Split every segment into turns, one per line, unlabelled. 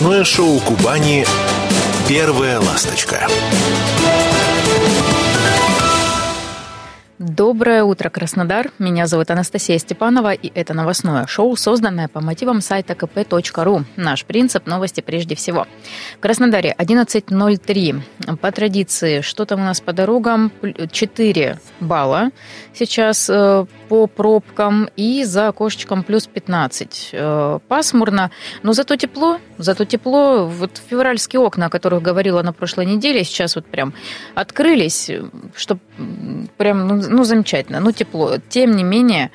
Новостное шоу Кубани «Первая ласточка».
Доброе утро, Краснодар. Меня зовут Анастасия Степанова, и это новостное шоу, созданное по мотивам сайта kp.ru. Наш принцип – новости прежде всего. В Краснодаре 11.03. По традиции, что там у нас по дорогам? 4 балла сейчас э, по пробкам, и за окошечком плюс 15. Э, пасмурно, но зато тепло. Зато тепло. Вот февральские окна, о которых говорила на прошлой неделе, сейчас вот прям открылись, что прям ну, ну, замечательно, ну, тепло. Тем не менее,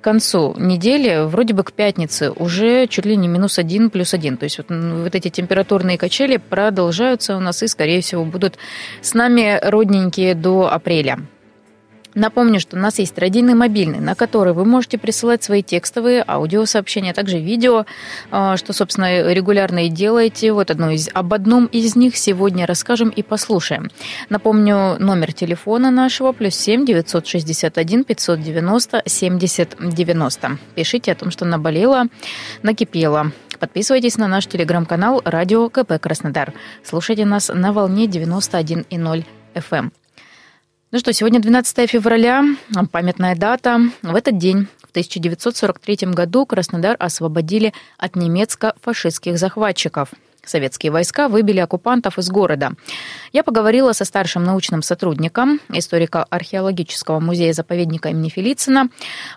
к концу недели, вроде бы к пятнице, уже чуть ли не минус один, плюс один. То есть вот, вот эти температурные качели продолжаются у нас и, скорее всего, будут с нами родненькие до апреля. Напомню, что у нас есть родийный мобильный, на который вы можете присылать свои текстовые аудиосообщения, а также видео, а, что, собственно, регулярно и делаете. Вот одно из, об одном из них сегодня расскажем и послушаем. Напомню, номер телефона нашего плюс 7 961 590 70 90. Пишите о том, что наболело, накипело. Подписывайтесь на наш телеграм-канал «Радио КП Краснодар». Слушайте нас на волне 91,0 FM. Ну что, сегодня 12 февраля, памятная дата. В этот день, в 1943 году, Краснодар освободили от немецко-фашистских захватчиков – Советские войска выбили оккупантов из города. Я поговорила со старшим научным сотрудником историко-археологического музея-заповедника имени Фелицина.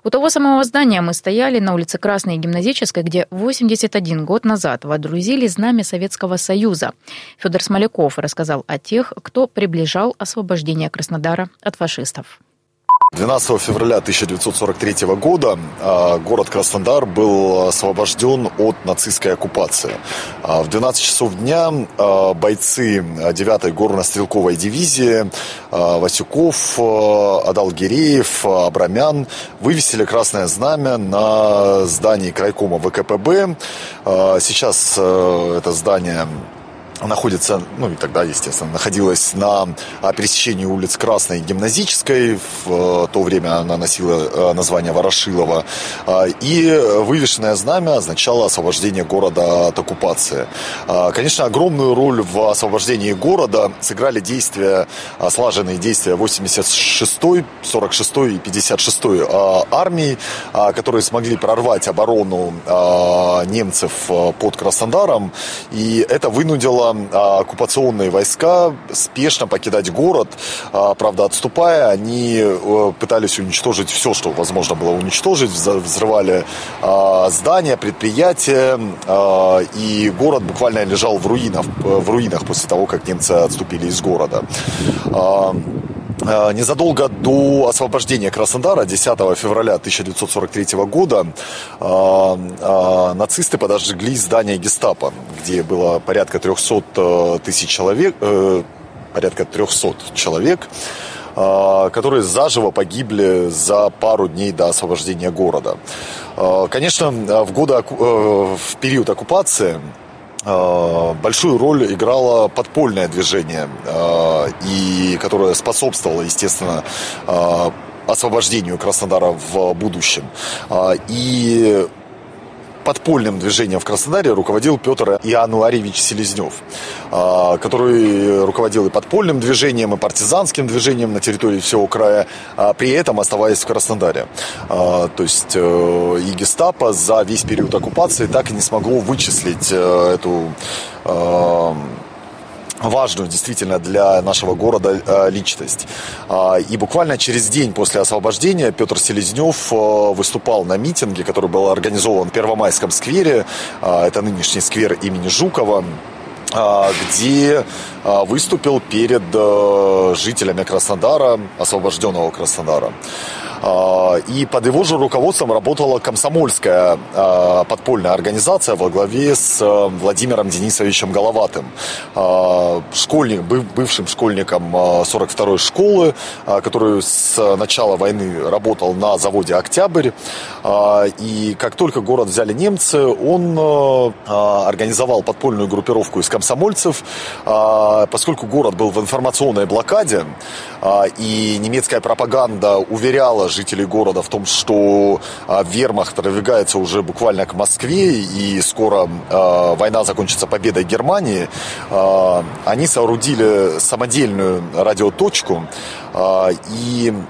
У того самого здания мы стояли на улице Красной Гимназической, где 81 год назад водрузили знамя Советского Союза. Федор Смоляков рассказал о тех, кто приближал освобождение Краснодара от фашистов.
12 февраля 1943 года а, город Краснодар был освобожден от нацистской оккупации. А, в 12 часов дня а, бойцы 9-й горно-стрелковой дивизии Васюков, Адалгиреев, Абрамян вывесили красное знамя на здании крайкома ВКПБ. Сейчас это здание находится, ну и тогда, естественно, находилась на пересечении улиц Красной и Гимназической. В то время она носила э, название Ворошилова. А, и вывешенное знамя означало освобождение города от оккупации. А, конечно, огромную роль в освобождении города сыграли действия, а, слаженные действия 86-й, 46-й и 56-й армии, которые смогли прорвать оборону немцев э, под Краснодаром. И это вынудило а, оккупационные войска спешно покидать город. А, правда, отступая, они э, пытались уничтожить все, что возможно было уничтожить. Взрывали а, здания, предприятия. И город буквально лежал в руинах, в руинах после того, как немцы отступили из города. Незадолго до освобождения Краснодара, 10 февраля 1943 года, нацисты подожгли здание гестапо, где было порядка 300 э, тысяч человек, э, порядка 300 человек, которые заживо погибли за пару дней до освобождения города. Конечно, в, годы, э, в период оккупации большую роль играло подпольное движение, э, и которое способствовало, естественно, э, освобождению Краснодара в будущем. И подпольным движением в Краснодаре руководил Петр Иоаннуарьевич Селезнев, а, который руководил и подпольным движением, и партизанским движением на территории всего края, а при этом оставаясь в Краснодаре. А, то есть э, и гестапо за весь период оккупации так и не смогло вычислить э, эту важную действительно для нашего города э, личность. А, и буквально через день после освобождения Петр Селезнев э, выступал на митинге, который был организован в Первомайском сквере. А, это нынешний сквер имени Жукова а, где выступил перед э, жителями Краснодара, освобожденного Краснодара. А, и под его же руководством работала комсомольская а, подпольная организация во главе с а, Владимиром Денисовичем Головатым, школьник, бывшим школьником 42-й школы, который с начала войны работал на заводе «Октябрь». И как только город взяли немцы, он организовал подпольную группировку из комсомольцев, поскольку город был в информационной блокаде, и немецкая пропаганда уверяла жителей города в том, что вермахт продвигается уже буквально к Москве, и скоро война закончится победой Германии, они соорудили самодельную радиоточку, и а,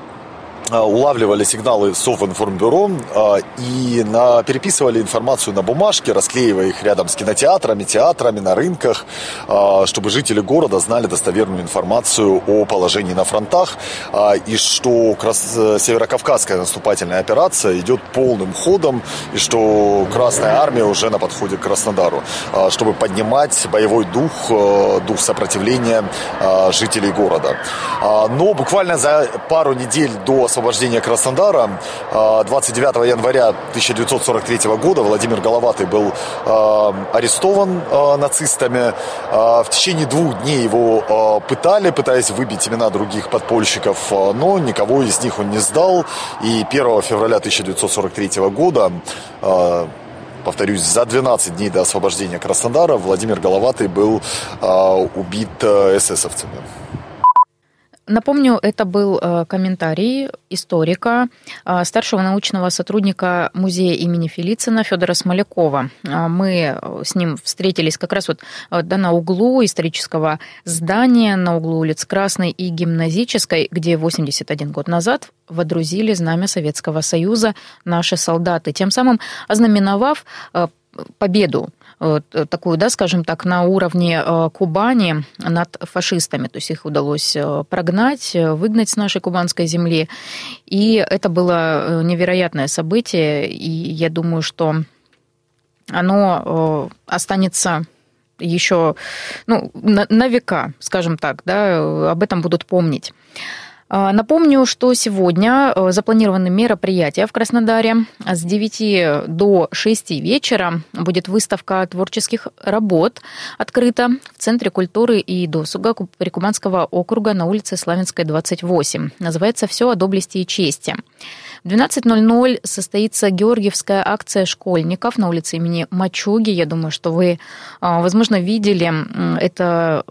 улавливали сигналы Совинформбюро а, и переписывали информацию на бумажке, расклеивая их рядом с кинотеатрами, театрами, на рынках, а, чтобы жители города знали достоверную информацию о положении на фронтах и что Северокавказская наступательная операция идет полным ходом и что Красная Армия уже на подходе к Краснодару, чтобы поднимать боевой дух, дух сопротивления жителей города. Но буквально за пару недель до освобождения Краснодара 29 а, января 1943 года Владимир Головатый был а, арестован а, нацистами. В течение двух дней его пытали, пытаясь выбить имена других подпольщиков, но никого из них он не сдал. И 1 февраля 1943 года повторюсь, за 12 дней до освобождения Краснодара Владимир Головатый был убит эсэсовцами.
Напомню, это был э, комментарий историка, э, старшего научного сотрудника музея имени Фелицина Федора Смолякова. Э, мы с ним встретились как раз вот да, на углу исторического здания, на углу улиц Красной и Гимназической, где 81 год назад водрузили знамя Советского Союза наши солдаты, тем самым ознаменовав победу такую, да, скажем так, на уровне э, Кубани над фашистами. То есть их удалось э, прогнать, выгнать с нашей кубанской земли. И это было невероятное событие. И я думаю, что оно останется еще ну, на, на века, скажем так, да, об этом будут помнить. А, напомню, что сегодня э, запланированы мероприятия в Краснодаре. С 9 до 6 вечера будет выставка творческих работ открыта в Центре культуры и досуга Прикуманского округа на улице Славянской, 28. Называется «Все о доблести и чести». В 12.00 состоится Георгиевская акция школьников на улице имени Мачуги. Я думаю, что вы, а, возможно, видели это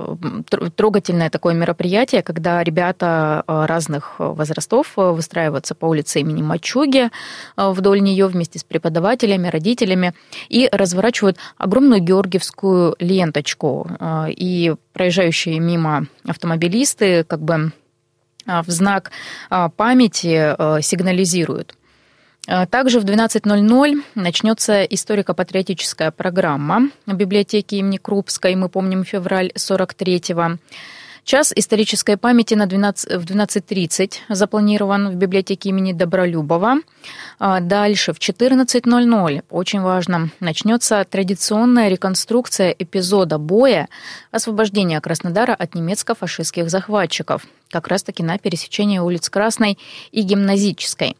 трогательное такое мероприятие, когда ребята а, разных возрастов выстраиваются по улице имени Мачуги а, вдоль нее вместе с преподавателями, родителями и разворачивают огромную георгиевскую ленточку. И проезжающие мимо автомобилисты как бы а, в знак а, памяти а, сигнализируют. Также в 12.00 начнется историко-патриотическая программа в библиотеке имени Крупской. Мы помним февраль 43-го. Час исторической памяти на 12, в 12.30 запланирован в библиотеке имени Добролюбова. А дальше в 14.00, очень важно, начнется традиционная реконструкция эпизода боя освобождения Краснодара от немецко-фашистских захватчиков, как раз-таки на пересечении улиц Красной и Гимназической.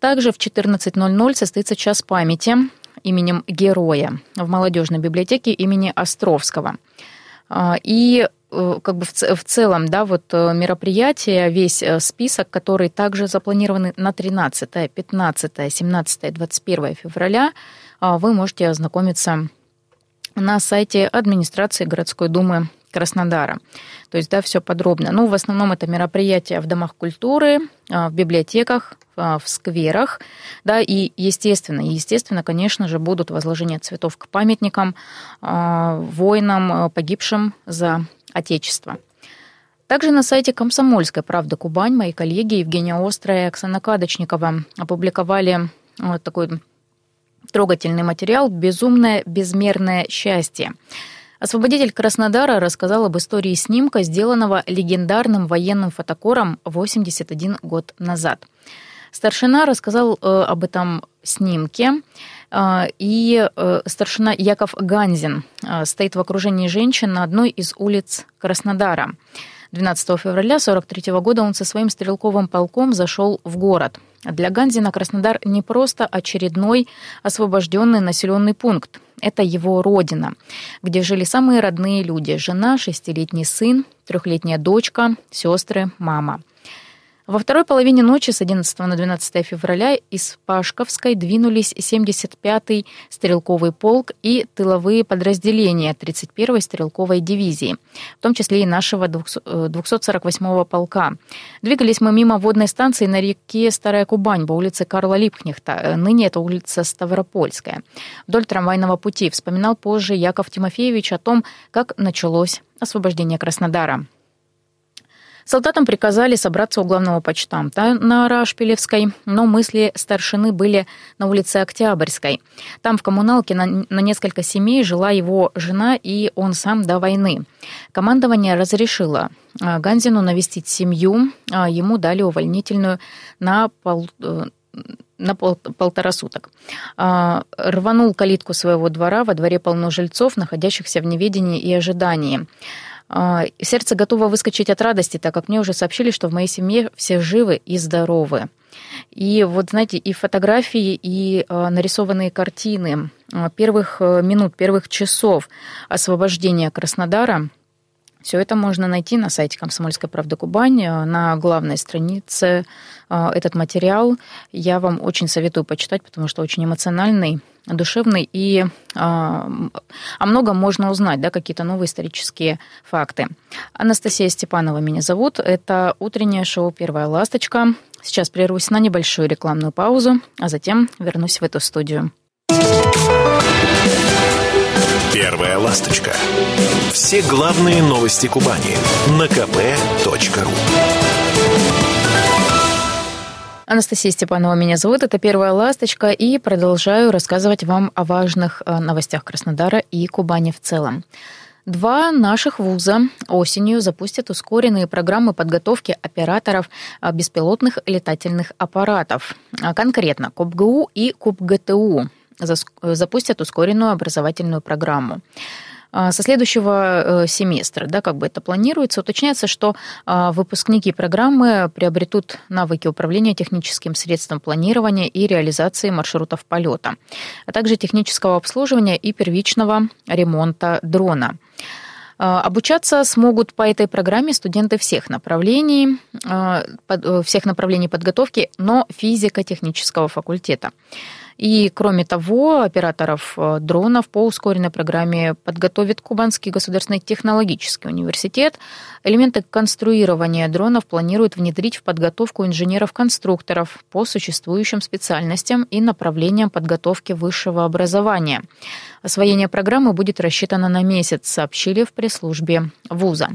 Также в 14.00 состоится час памяти именем Героя в молодежной библиотеке имени Островского. А, и как бы в целом, да, вот э, мероприятие, весь э, список, который также запланированы на 13, 15, 17, 21 февраля, вы можете ознакомиться на сайте администрации городской думы Краснодара. То есть, да, все подробно. Ну, в основном это мероприятия в домах культуры, в библиотеках, в скверах, да, и естественно, естественно, конечно же, будут возложения цветов к памятникам воинам, погибшим за Отечества. Также на сайте «Комсомольской правды Кубань» мои коллеги Евгения Острая и Оксана Кадочникова опубликовали вот такой трогательный материал «Безумное безмерное счастье». Освободитель Краснодара рассказал об истории снимка, сделанного легендарным военным фотокором 81 год назад. Старшина рассказал э, об этом снимке, и э, старшина Яков Ганзин э, стоит в окружении женщин на одной из улиц Краснодара. 12 февраля 1943 года он со своим стрелковым полком зашел в город. Для Ганзина Краснодар не просто очередной освобожденный населенный пункт. Это его родина, где жили самые родные люди – жена, шестилетний сын, трехлетняя дочка, сестры, мама – Во второй половине ночи с 11 на 12 февраля из Пашковской двинулись 75-й стрелковый полк и тыловые подразделения 31-й стрелковой дивизии, в том числе и нашего 248-го э, полка. Двигались мы мимо водной станции на реке Старая Кубань по улице Карла Липкнехта, э, ныне это улица Ставропольская, вдоль трамвайного пути. Вспоминал позже Яков Тимофеевич о том, как началось освобождение Краснодара. Солдатам приказали собраться у главного почтамта на Рашпилевской, но мысли старшины были на улице Октябрьской. Там в коммуналке на, на несколько семей жила его жена и он сам до войны. Командование разрешило а, Ганзину навестить семью, а, ему дали увольнительную на пол э, на пол, полтора суток. А, рванул калитку своего двора, во дворе полно жильцов, находящихся в неведении и ожидании. А, сердце готово выскочить от радости, так как мне уже сообщили, что в моей семье все живы и здоровы. И вот, знаете, и фотографии, и а, нарисованные картины а, первых э, минут, первых часов освобождения Краснодара – все это можно найти на сайте «Комсомольской правды Кубань», э, на главной странице э, этот материал. Я вам очень советую почитать, потому что очень эмоциональный, душевный и э, о многом можно узнать, да, какие-то новые исторические факты. Анастасия Степанова меня зовут. Это утреннее шоу «Первая ласточка». Сейчас прервусь на небольшую рекламную паузу, а затем вернусь в эту студию.
Первая ласточка. Все главные новости Кубани на kp.ru.
Анастасия Степанова меня зовут. Это «Первая ласточка». И продолжаю рассказывать вам о важных э, новостях Краснодара и Кубани в целом. Два наших вуза осенью запустят ускоренные программы подготовки операторов э, беспилотных летательных аппаратов. А конкретно КОПГУ и КУПГТУ запустят ускоренную образовательную программу. А, со следующего э, семестра, да, как бы это планируется, уточняется, что а, выпускники программы приобретут навыки управления техническим средством планирования и реализации маршрутов полета, а также технического обслуживания и первичного ремонта дрона. А, обучаться смогут по этой программе студенты всех направлений, э, всех направлений подготовки, но физико-технического факультета. И, кроме того, операторов э, дронов по ускоренной программе подготовит Кубанский государственный технологический университет. Элементы конструирования дронов планируют внедрить в подготовку инженеров-конструкторов по существующим специальностям и направлениям подготовки высшего образования. Освоение программы будет рассчитано на месяц, сообщили в пресс-службе вуза.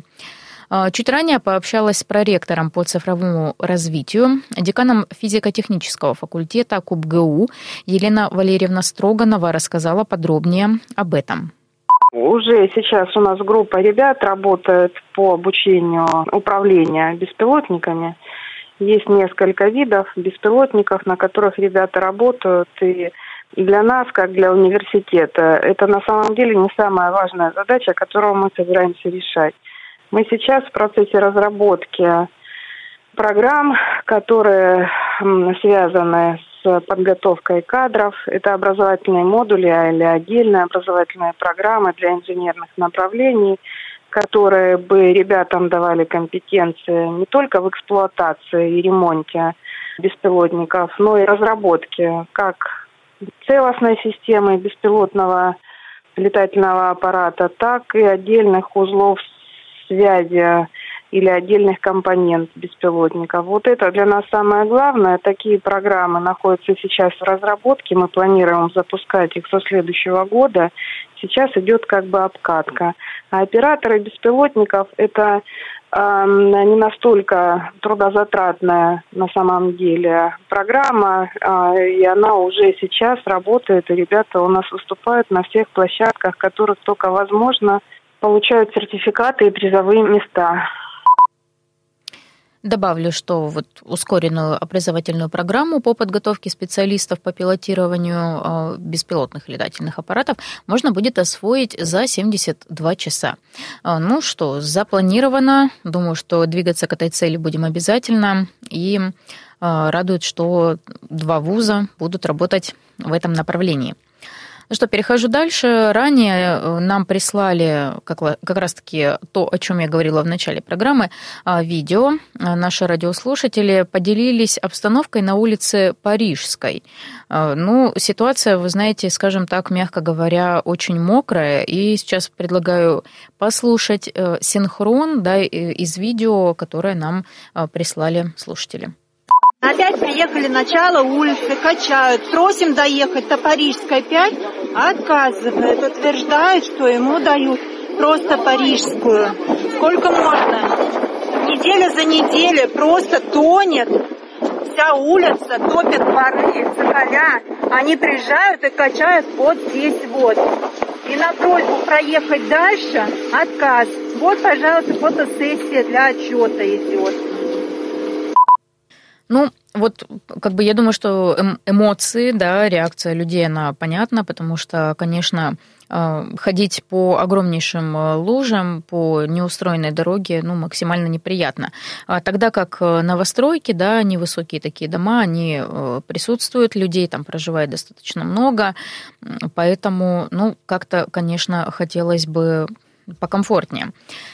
А, чуть ранее пообщалась с проректором по цифровому развитию, деканом физико-технического факультета КубГУ Елена Валерьевна Строганова рассказала подробнее об этом.
Уже сейчас у нас группа ребят работает по обучению управления беспилотниками. Есть несколько видов беспилотников, на которых ребята работают. И для нас, как для университета, это на самом деле не самая важная задача, которую мы собираемся решать. Мы сейчас в процессе разработки программ, которые связаны с подготовкой кадров. Это образовательные модули или отдельные образовательные программы для инженерных направлений, которые бы ребятам давали компетенции не только в эксплуатации и ремонте беспилотников, но и разработке как целостной системы беспилотного летательного аппарата, так и отдельных узлов связи или отдельных компонент беспилотников. Вот это для нас самое главное. Такие программы находятся сейчас в разработке. Мы планируем запускать их со следующего года. Сейчас идет как бы обкатка. А операторы беспилотников – это э, не настолько трудозатратная на самом деле программа, э, и она уже сейчас работает, и ребята у нас выступают на всех площадках, которых только возможно – получают сертификаты и призовые места.
Добавлю, что вот ускоренную образовательную программу по подготовке специалистов по пилотированию а, беспилотных летательных аппаратов можно будет освоить за 72 часа. А, ну что, запланировано. Думаю, что двигаться к этой цели будем обязательно. И а, радует, что два вуза будут работать в этом направлении. Ну что, перехожу дальше. Ранее э, нам прислали как, как раз-таки то, о чем я говорила в начале программы, а, видео. А, наши радиослушатели поделились обстановкой на улице Парижской. А, ну, ситуация, вы знаете, скажем так, мягко говоря, очень мокрая. И сейчас предлагаю послушать э, синхрон да, из видео, которое нам прислали слушатели.
Опять приехали начало улицы, качают. Просим доехать до Парижской 5, отказывает. Утверждает, что ему дают просто парижскую. Сколько можно? Неделя за неделей просто тонет. Вся улица топит дворы, цоколя. Они приезжают и качают вот здесь вот. И на просьбу проехать дальше отказ. Вот, пожалуйста, фотосессия для отчета идет.
Ну, вот как бы я думаю, что эм, эмоции, да, реакция людей, она понятна, потому что, конечно, э, ходить по огромнейшим э, лужам, по неустроенной дороге, ну, максимально неприятно. А тогда как э, новостройки, да, невысокие такие дома, они присутствуют, людей там проживает достаточно много, поэтому, ну, как-то, конечно, хотелось бы покомфортнее.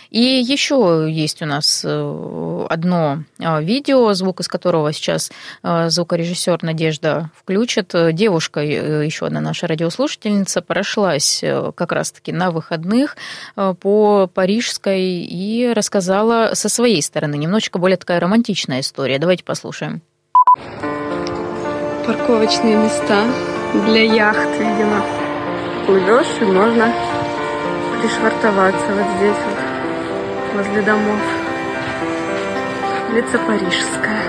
И еще есть у нас э, одно э, видео, звук из которого сейчас э, звукорежиссер Надежда включит. Девушка, еще одна наша радиослушательница, прошлась как раз-таки на выходных по Парижской и рассказала со своей стороны. Немножечко более такая романтичная история. Давайте послушаем.
Парковочные места для яхт, видимо. Плывешь и можно пришвартоваться вот здесь вот, возле домов. Улица Парижская.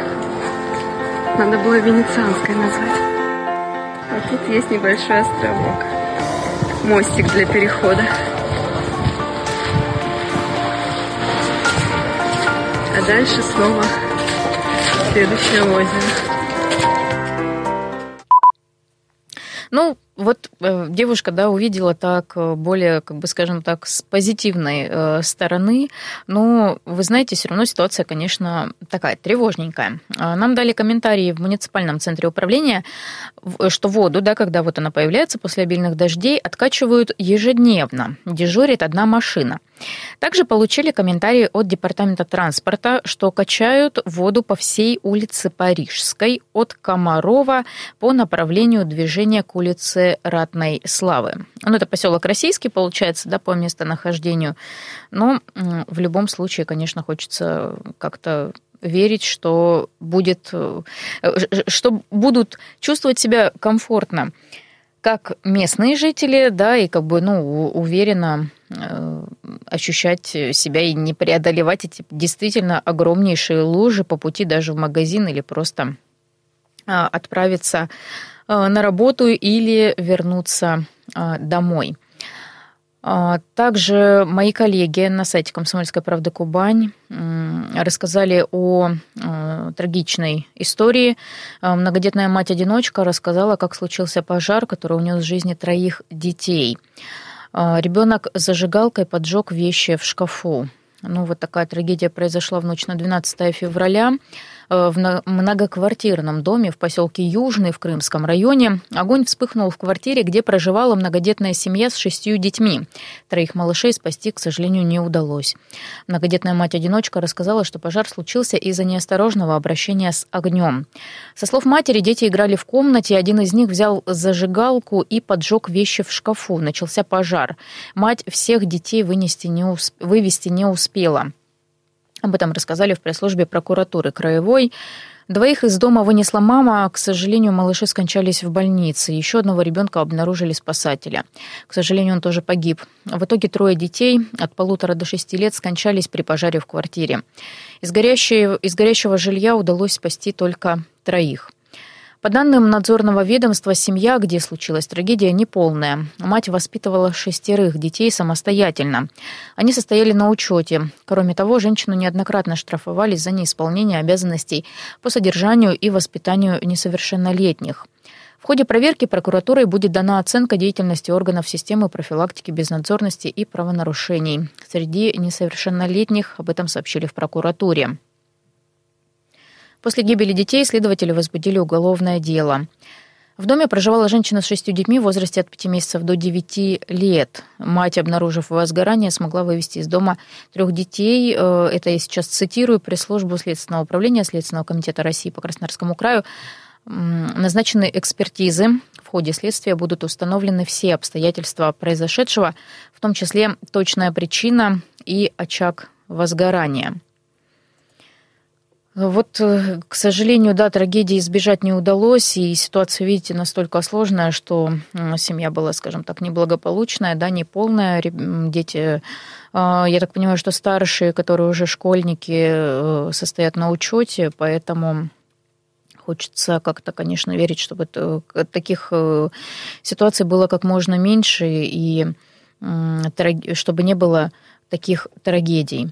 Надо было Венецианской назвать. А тут есть небольшой островок. Мостик для перехода. А дальше снова следующее озеро.
Ну, вот э, девушка, да, увидела так э, более, как бы, скажем так, с позитивной э, стороны, но, вы знаете, все равно ситуация, конечно, такая тревожненькая. А, нам дали комментарии в муниципальном центре управления, что воду, да, когда вот она появляется после обильных дождей, откачивают ежедневно, дежурит одна машина. Также получили комментарии от Департамента транспорта, что качают воду по всей улице Парижской от Комарова по направлению движения к улице Ратной Славы. Ну, это поселок Российский, получается, да, по местонахождению. Но в любом случае, конечно, хочется как-то верить, что будет, э, что будут чувствовать себя комфортно как местные жители, да, и как бы, ну, уверенно э, ощущать себя и не преодолевать эти действительно огромнейшие лужи по пути даже в магазин или просто э, отправиться на работу или вернуться домой. А, также мои коллеги на сайте «Комсомольская правда Кубань» рассказали о трагичной истории. Многодетная мать-одиночка рассказала, как случился пожар, который унес жизни троих детей. Ребенок зажигалкой поджег вещи в шкафу. Ну, вот такая трагедия произошла в ночь на 12 февраля. Э, в многоквартирном доме в поселке Южный в Крымском районе. Огонь вспыхнул в квартире, где проживала многодетная семья с шестью детьми. Троих малышей спасти, к сожалению, не удалось. Многодетная мать-одиночка рассказала, что пожар случился из-за неосторожного обращения с огнем. Со слов матери, дети играли в комнате, один из них взял зажигалку и поджег вещи в шкафу. Начался пожар. Мать всех детей вынести не усп... вывести не успела. Об этом рассказали в пресс-службе прокуратуры Краевой. Двоих из дома вынесла мама. К сожалению, малыши скончались в больнице. Еще одного ребенка обнаружили спасатели. К сожалению, он тоже погиб. В итоге трое детей от полутора до шести лет скончались при пожаре в квартире. Из, горящей, из горящего жилья удалось спасти только троих. По данным надзорного ведомства, семья, где случилась трагедия, неполная. Мать воспитывала шестерых детей самостоятельно. Они состояли на учете. Кроме того, женщину неоднократно штрафовали за неисполнение обязанностей по содержанию и воспитанию несовершеннолетних. В ходе проверки прокуратурой будет дана оценка деятельности органов системы профилактики безнадзорности и правонарушений. Среди несовершеннолетних об этом сообщили в прокуратуре. После гибели детей следователи возбудили уголовное дело. В доме проживала женщина с шестью детьми в возрасте от 5 месяцев до 9 лет. Мать, обнаружив возгорание, смогла вывести из дома трех детей. Э, это я сейчас цитирую пресс-службу Следственного управления Следственного комитета России по Краснодарскому краю. Назначены экспертизы. В ходе следствия будут установлены все обстоятельства произошедшего, в том числе точная причина и очаг возгорания. Вот, э, к сожалению, да, трагедии избежать не удалось, и ситуация, видите, настолько сложная, что семья была, скажем так, неблагополучная, да, неполная. Дети, а, я так понимаю, что старшие, которые уже школьники, э, состоят на учете, поэтому хочется как-то, конечно, верить, чтобы таких э, ситуаций было как можно меньше, и чтобы не было таких трагедий.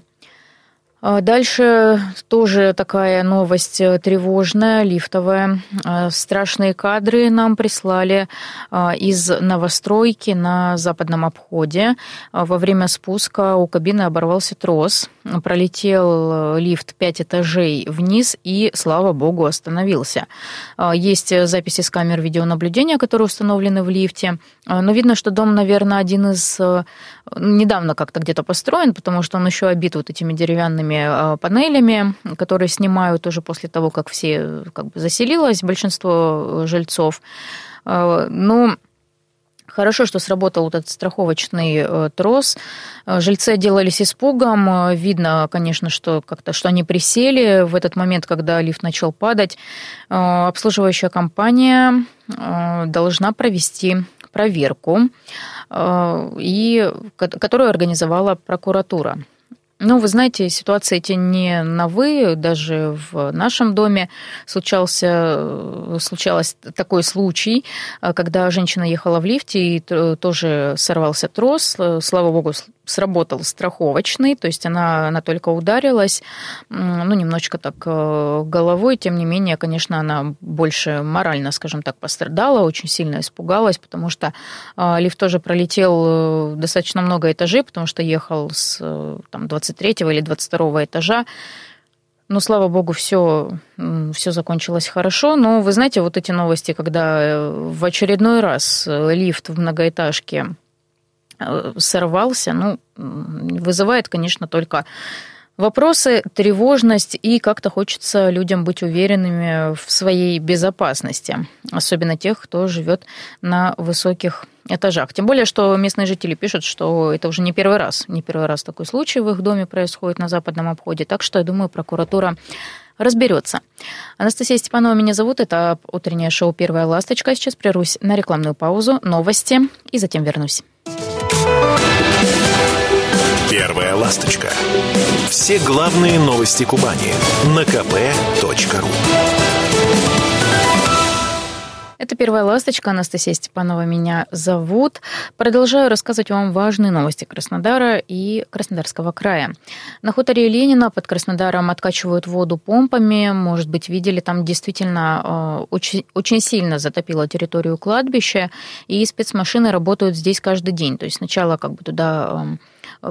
А дальше тоже такая новость э, тревожная, лифтовая. А, страшные кадры нам прислали а, из новостройки на западном обходе. Во время спуска у кабины оборвался трос. Пролетел э, лифт пять этажей вниз и, слава богу, остановился. Есть записи с камер видеонаблюдения, которые установлены в лифте. Но видно, что дом, наверное, один из э, недавно как-то где-то построен, потому что он еще обит вот этими деревянными а, панелями, которые снимают уже после того, как все как бы заселилось, большинство жильцов. А, ну, Хорошо, что сработал вот этот страховочный э, трос. Жильцы отделались испугом. Видно, конечно, что как-то что они присели в этот момент, когда лифт начал падать. Обслуживающая компания должна провести проверку, и, которую организовала прокуратура. Ну, вы знаете, ситуации эти не новые. Даже в нашем доме случался, случалось такой случай, когда женщина ехала в лифте и тоже сорвался трос. Слава богу, сработал страховочный, то есть она, она только ударилась, ну, немножечко так э, головой, тем не менее, конечно, она больше морально, скажем так, пострадала, очень сильно испугалась, потому что э, лифт тоже пролетел э, достаточно много этажей, потому что ехал с там, 23 или 22 этажа, но, слава богу, все, все закончилось хорошо. Но вы знаете, вот эти новости, когда в очередной раз лифт в многоэтажке Э, сорвался, ну, вызывает, конечно, только вопросы, тревожность, и как-то хочется людям быть уверенными в своей безопасности, особенно тех, кто живет на высоких этажах. Тем более, что местные жители пишут, что это уже не первый раз, не первый раз такой случай в их доме происходит на западном обходе, так что, я думаю, прокуратура разберется. Анастасия Степанова меня зовут. Это утреннее шоу «Первая ласточка». Сейчас прервусь на рекламную паузу, новости и затем вернусь.
Ласточка. Все главные новости Кубани на kp.ru.
Это «Первая ласточка». Анастасия Степанова меня зовут. Продолжаю рассказывать вам важные новости Краснодара и Краснодарского края. На хуторе Ленина под Краснодаром откачивают воду помпами. Может быть, видели, там действительно э, очень, очень сильно затопило территорию кладбища, и спецмашины работают здесь каждый день. То есть сначала как бы туда эм,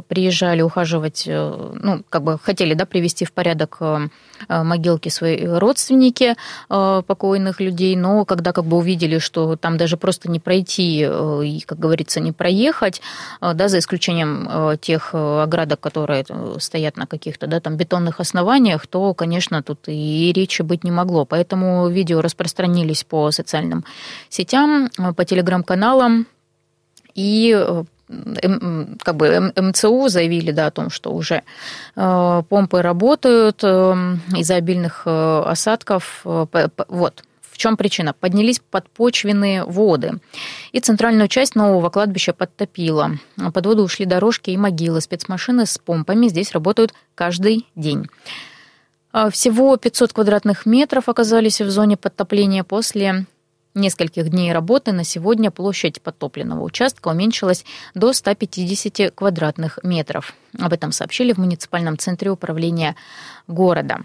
приезжали ухаживать, э, ну, как бы хотели, да, привести в порядок э, э, могилки свои родственники покойных людей, но когда как бы увидели, что там даже просто не пройти и, как говорится, не проехать, да, за исключением тех оградок, которые стоят на каких-то, да, там бетонных основаниях, то, конечно, тут и речи быть не могло. Поэтому видео распространились по социальным сетям, по телеграм-каналам, и как бы МЦУ заявили да, о том, что уже э, помпы работают э, из-за обильных э, осадков. Вот, в чем причина? Поднялись подпочвенные воды. И центральную часть нового кладбища подтопило. Под воду ушли дорожки и могилы. Спецмашины с помпами здесь работают каждый день. Всего 500 квадратных метров оказались в зоне подтопления после нескольких дней работы на сегодня площадь подтопленного участка уменьшилась до 150 квадратных метров. Об этом сообщили в муниципальном центре управления города.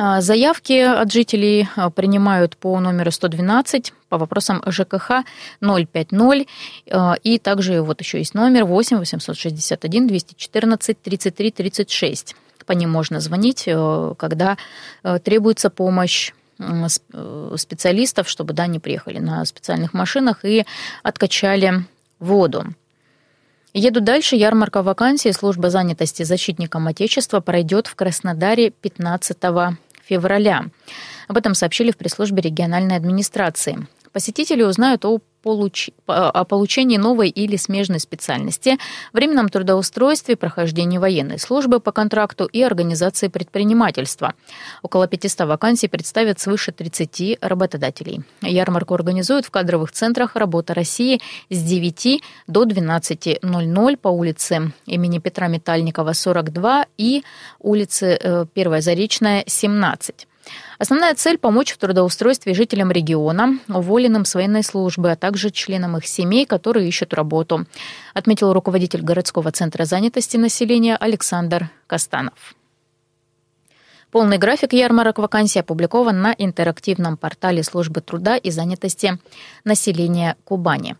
А, заявки от жителей а, принимают по номеру 112 по вопросам ЖКХ 050. А, и также вот еще есть номер 8 861 214 33 36. По ним можно звонить, когда требуется помощь специалистов, чтобы да, они приехали на специальных машинах и откачали воду. Еду дальше. Ярмарка вакансий служба занятости защитникам Отечества пройдет в Краснодаре 15 февраля. Об этом сообщили в пресс-службе региональной администрации. Посетители узнают о, получ... о получении новой или смежной специальности, временном трудоустройстве, прохождении военной службы по контракту и организации предпринимательства. Около 500 вакансий представят свыше 30 работодателей. Ярмарку организуют в кадровых центрах «Работа России» с 9 до 12.00 по улице имени Петра Метальникова, 42 и улице 1 э, Заречная, 17. Основная цель – помочь в трудоустройстве жителям региона, уволенным с военной службы, а также членам их семей, которые ищут работу, отметил руководитель городского центра занятости населения Александр Костанов. Полный график ярмарок вакансий опубликован на интерактивном портале службы труда и занятости населения Кубани.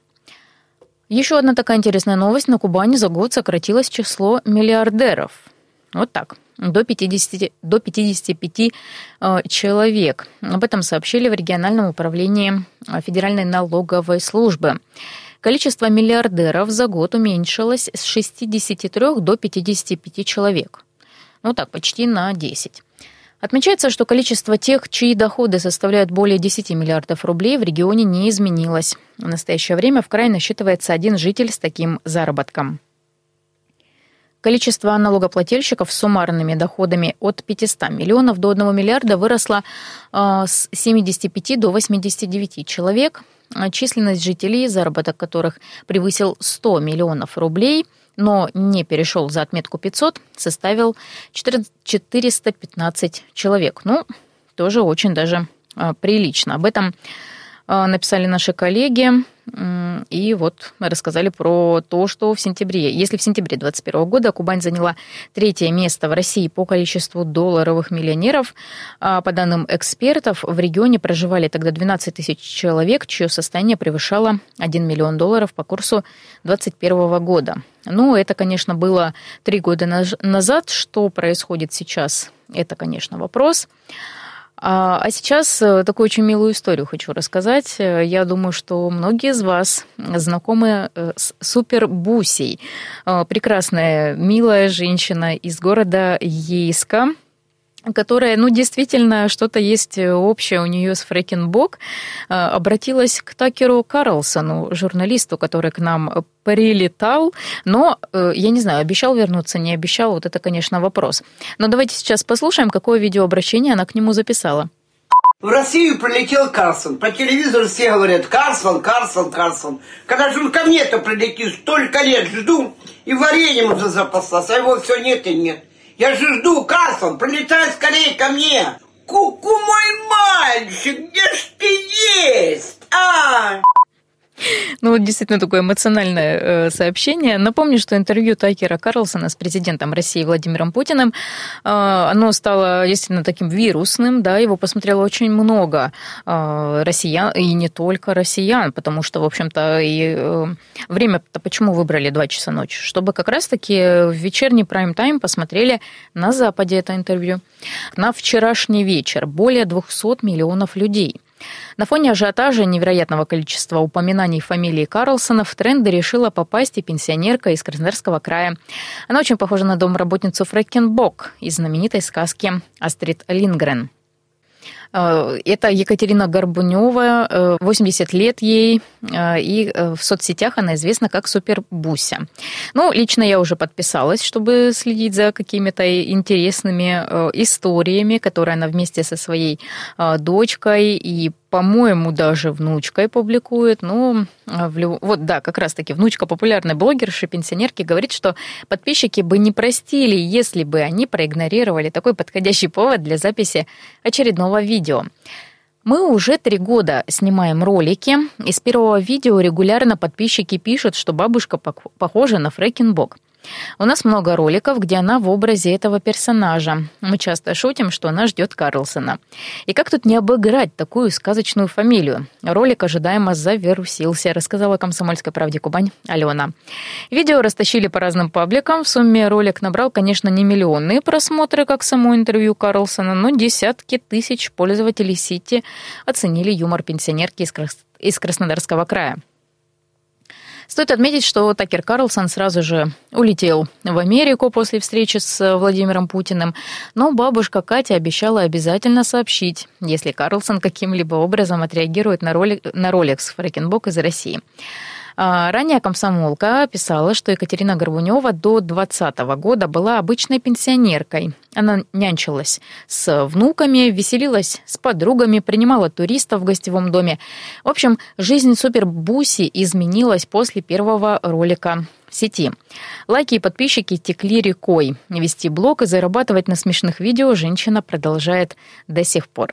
Еще одна такая интересная новость. На Кубани за год сократилось число миллиардеров. Вот так до, 50, до 55 э, человек. Об этом сообщили в региональном управлении э, Федеральной налоговой службы. Количество миллиардеров за год уменьшилось с 63 до 55 человек. Ну так, почти на 10. Отмечается, что количество тех, чьи доходы составляют более 10 миллиардов рублей, в регионе не изменилось. В настоящее время в крае насчитывается один житель с таким заработком. Количество налогоплательщиков с суммарными доходами от 500 миллионов до 1 миллиарда выросло а, с 75 до 89 человек. А численность жителей, заработок которых превысил 100 миллионов рублей, но не перешел за отметку 500, составил 415 человек. Ну, тоже очень даже а, прилично. Об этом написали наши коллеги. И вот мы рассказали про то, что в сентябре, если в сентябре 2021 года Кубань заняла третье место в России по количеству долларовых миллионеров, а по данным экспертов, в регионе проживали тогда 12 тысяч человек, чье состояние превышало 1 миллион долларов по курсу 2021 года. Ну, это, конечно, было три года назад. Что происходит сейчас, это, конечно, вопрос. А, а сейчас э, такую очень милую историю хочу рассказать. Э, я думаю, что многие из вас знакомы э, с Супер Бусей. Прекрасная, милая женщина из города Ейска которая, ну, действительно, что-то есть общее у нее с Фрэкенбок, обратилась к Такеру Карлсону, журналисту, который к нам прилетал, но, я не знаю, обещал вернуться, не обещал, вот это, конечно, вопрос. Но давайте сейчас послушаем, какое видеообращение она к нему записала.
В Россию прилетел Карсон. По телевизору все говорят, Карсон, Карсон, Карсон. Когда же он ко мне-то прилетит, столько лет жду, и вареньем уже запасался, а его все нет и нет. Я же жду, Карсон, прилетай скорее ко мне. Ку-ку, мой мальчик, где ж ты есть, а?
Ну, вот действительно такое эмоциональное э, сообщение. Напомню, что интервью Такера Карлсона с президентом России Владимиром Путиным, э, оно стало действительно таким вирусным, да, его посмотрело очень много э, россиян, и не только россиян, потому что, в общем-то, и время-то почему выбрали 2 часа ночи? Чтобы как раз-таки в вечерний прайм-тайм посмотрели на Западе это интервью. На вчерашний вечер более 200 миллионов людей – на фоне ажиотажа невероятного количества упоминаний фамилии Карлсона в тренды решила попасть и пенсионерка из Краснодарского края. Она очень похожа на домработницу Фрэкенбок из знаменитой сказки «Астрид Лингрен». Э, это Екатерина Горбунева, 80 э, лет ей, э, и в соцсетях она известна как Супер Буся. Ну, лично я уже подписалась, чтобы следить за какими-то интересными историями, которые она вместе со своей дочкой и по-моему, даже внучкой публикует. Ну, в, вот да, как раз-таки внучка популярной блогерши, пенсионерки, говорит, что подписчики бы не простили, если бы они проигнорировали такой подходящий повод для записи очередного видео. Мы уже три года снимаем ролики. Из первого видео регулярно подписчики пишут, что бабушка похожа на Фрэкенбок. У нас много роликов, где она в образе этого персонажа. Мы часто шутим, что она ждет Карлсона. И как тут не обыграть такую сказочную фамилию? Ролик ожидаемо завирусился, рассказала «Комсомольской правде Кубань» Алена. Видео растащили по разным пабликам. В сумме ролик набрал, конечно, не миллионные просмотры, как само интервью Карлсона, но десятки тысяч пользователей сети оценили юмор пенсионерки из Краснодарского края. Стоит отметить, что Такер Карлсон сразу же улетел в Америку после встречи с Владимиром Путиным, но бабушка Катя обещала обязательно сообщить, если Карлсон каким-либо образом отреагирует на ролик, на с Фрэкенбок из России. А, ранее комсомолка писала, что Екатерина Горбунева до 2020 года была обычной пенсионеркой. Она нянчилась с внуками, веселилась с подругами, принимала туристов в гостевом доме. В общем, жизнь Супер Буси изменилась после первого ролика в сети. Лайки и подписчики текли рекой. Вести блог и зарабатывать на смешных видео женщина продолжает до сих пор.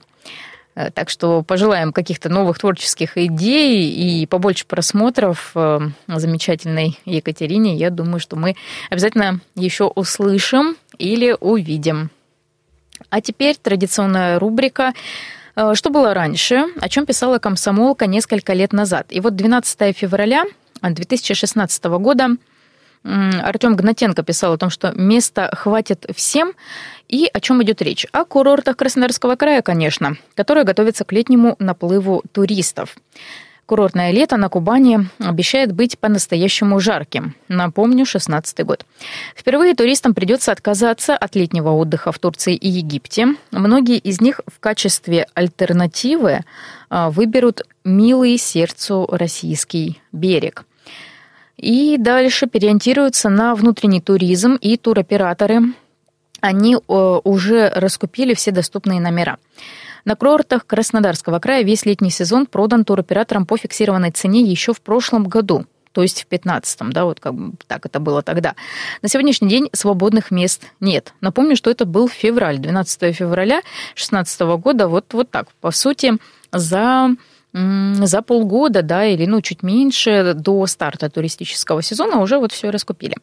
Э, так что пожелаем каких-то новых творческих идей и побольше просмотров э, замечательной Екатерине. Я думаю, что мы обязательно еще услышим или увидим. А теперь традиционная рубрика э, что было раньше, о чем писала комсомолка несколько лет назад. И вот 12 февраля 2016 года Артем Гнатенко писал о том, что места хватит всем. И о чем идет речь? О курортах Краснодарского края, конечно, которые готовятся к летнему наплыву туристов. Курортное лето на Кубани обещает быть по-настоящему жарким. Напомню, 16 год. Впервые туристам придется отказаться от летнего отдыха в Турции и Египте. Многие из них в качестве альтернативы а, выберут милый сердцу российский берег – и дальше переориентируются на внутренний туризм и туроператоры. Они э, уже раскупили все доступные номера. На курортах Краснодарского края весь летний сезон продан туроператорам по фиксированной цене еще в прошлом году то есть в 15-м, да, вот как так это было тогда. На сегодняшний день свободных мест нет. Напомню, что это был февраль, 12 февраля 2016 года, вот, вот так, по сути, за за полгода, да, или ну чуть меньше до старта туристического сезона уже вот все раскупили.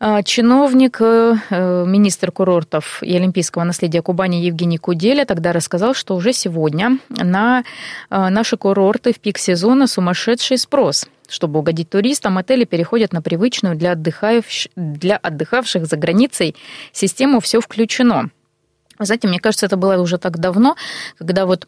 А, чиновник, э, э, министр курортов и олимпийского наследия Кубани Евгений Куделя тогда рассказал, что уже сегодня на э, наши курорты в пик сезона сумасшедший спрос. Чтобы угодить туристам, отели переходят на привычную для, отдыхающих, для отдыхавших за границей систему «все включено». Знаете, мне кажется, это было уже так давно, когда вот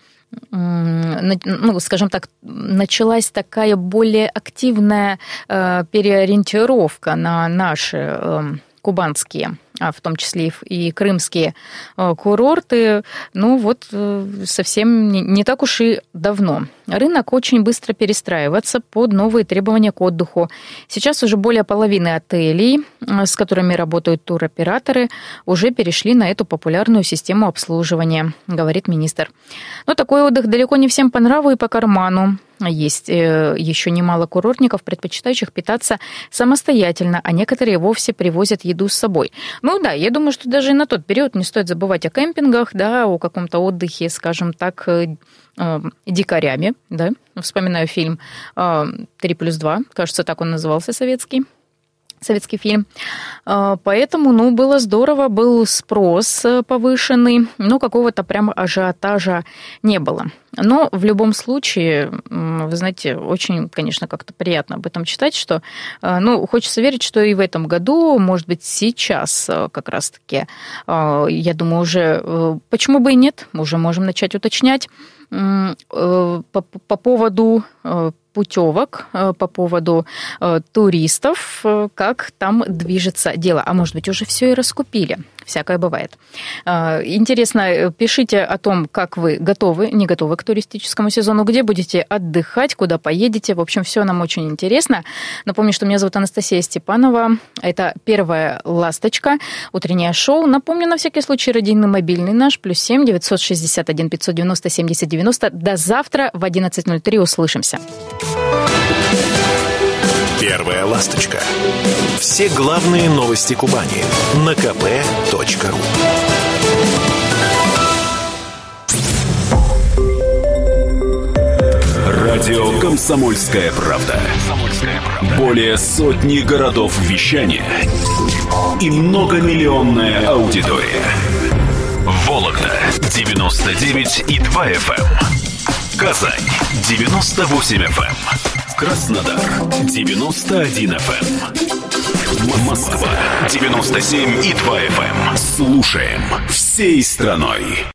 ну, скажем так, началась такая более активная э, переориентировка на наши эм, кубанские в том числе и крымские э, курорты, ну вот э, совсем не так уж и давно. Рынок очень быстро перестраивается под новые требования к отдыху. Сейчас уже более половины отелей, э, с которыми работают туроператоры, уже перешли на эту популярную систему обслуживания, говорит министр. Но такой отдых далеко не всем по нраву и по карману. Есть еще немало курортников, предпочитающих питаться самостоятельно, а некоторые вовсе привозят еду с собой. Ну да, я думаю, что даже и на тот период не стоит забывать о кемпингах, да, о каком-то отдыхе, скажем так, э, э, дикарями, да. Вспоминаю фильм э, «Три плюс два», кажется, так он назывался, советский советский фильм. Поэтому, ну, было здорово, был спрос повышенный, но какого-то прям ажиотажа не было. Но в любом случае, вы знаете, очень, конечно, как-то приятно об этом читать, что, э, ну, хочется верить, что и в этом году, может быть, сейчас э, как раз-таки, э, я думаю, уже, почему бы и нет, мы уже можем начать уточнять по, по поводу путевок по поводу туристов, как там движется дело. А может быть, уже все и раскупили всякое бывает. А, интересно, пишите о том, как вы готовы, не готовы к туристическому сезону, где будете отдыхать, куда поедете. В общем, все нам очень интересно. Напомню, что меня зовут Анастасия Степанова. Это первая «Ласточка», утреннее шоу. Напомню, на всякий случай, родийный мобильный наш, плюс семь девятьсот шестьдесят один пятьсот девяносто семьдесят девяносто. До завтра в 11.03 услышимся.
Первая ласточка. Все главные новости Кубани на kp.ru. Радио Комсомольская правда.
Более сотни городов вещания и многомиллионная аудитория. Вологда 99 и 2 FM. Эм. Казань 98 FM. Эм. Краснодар 91 FM. Эм. Москва 97 и 2 FM. Слушаем всей страной.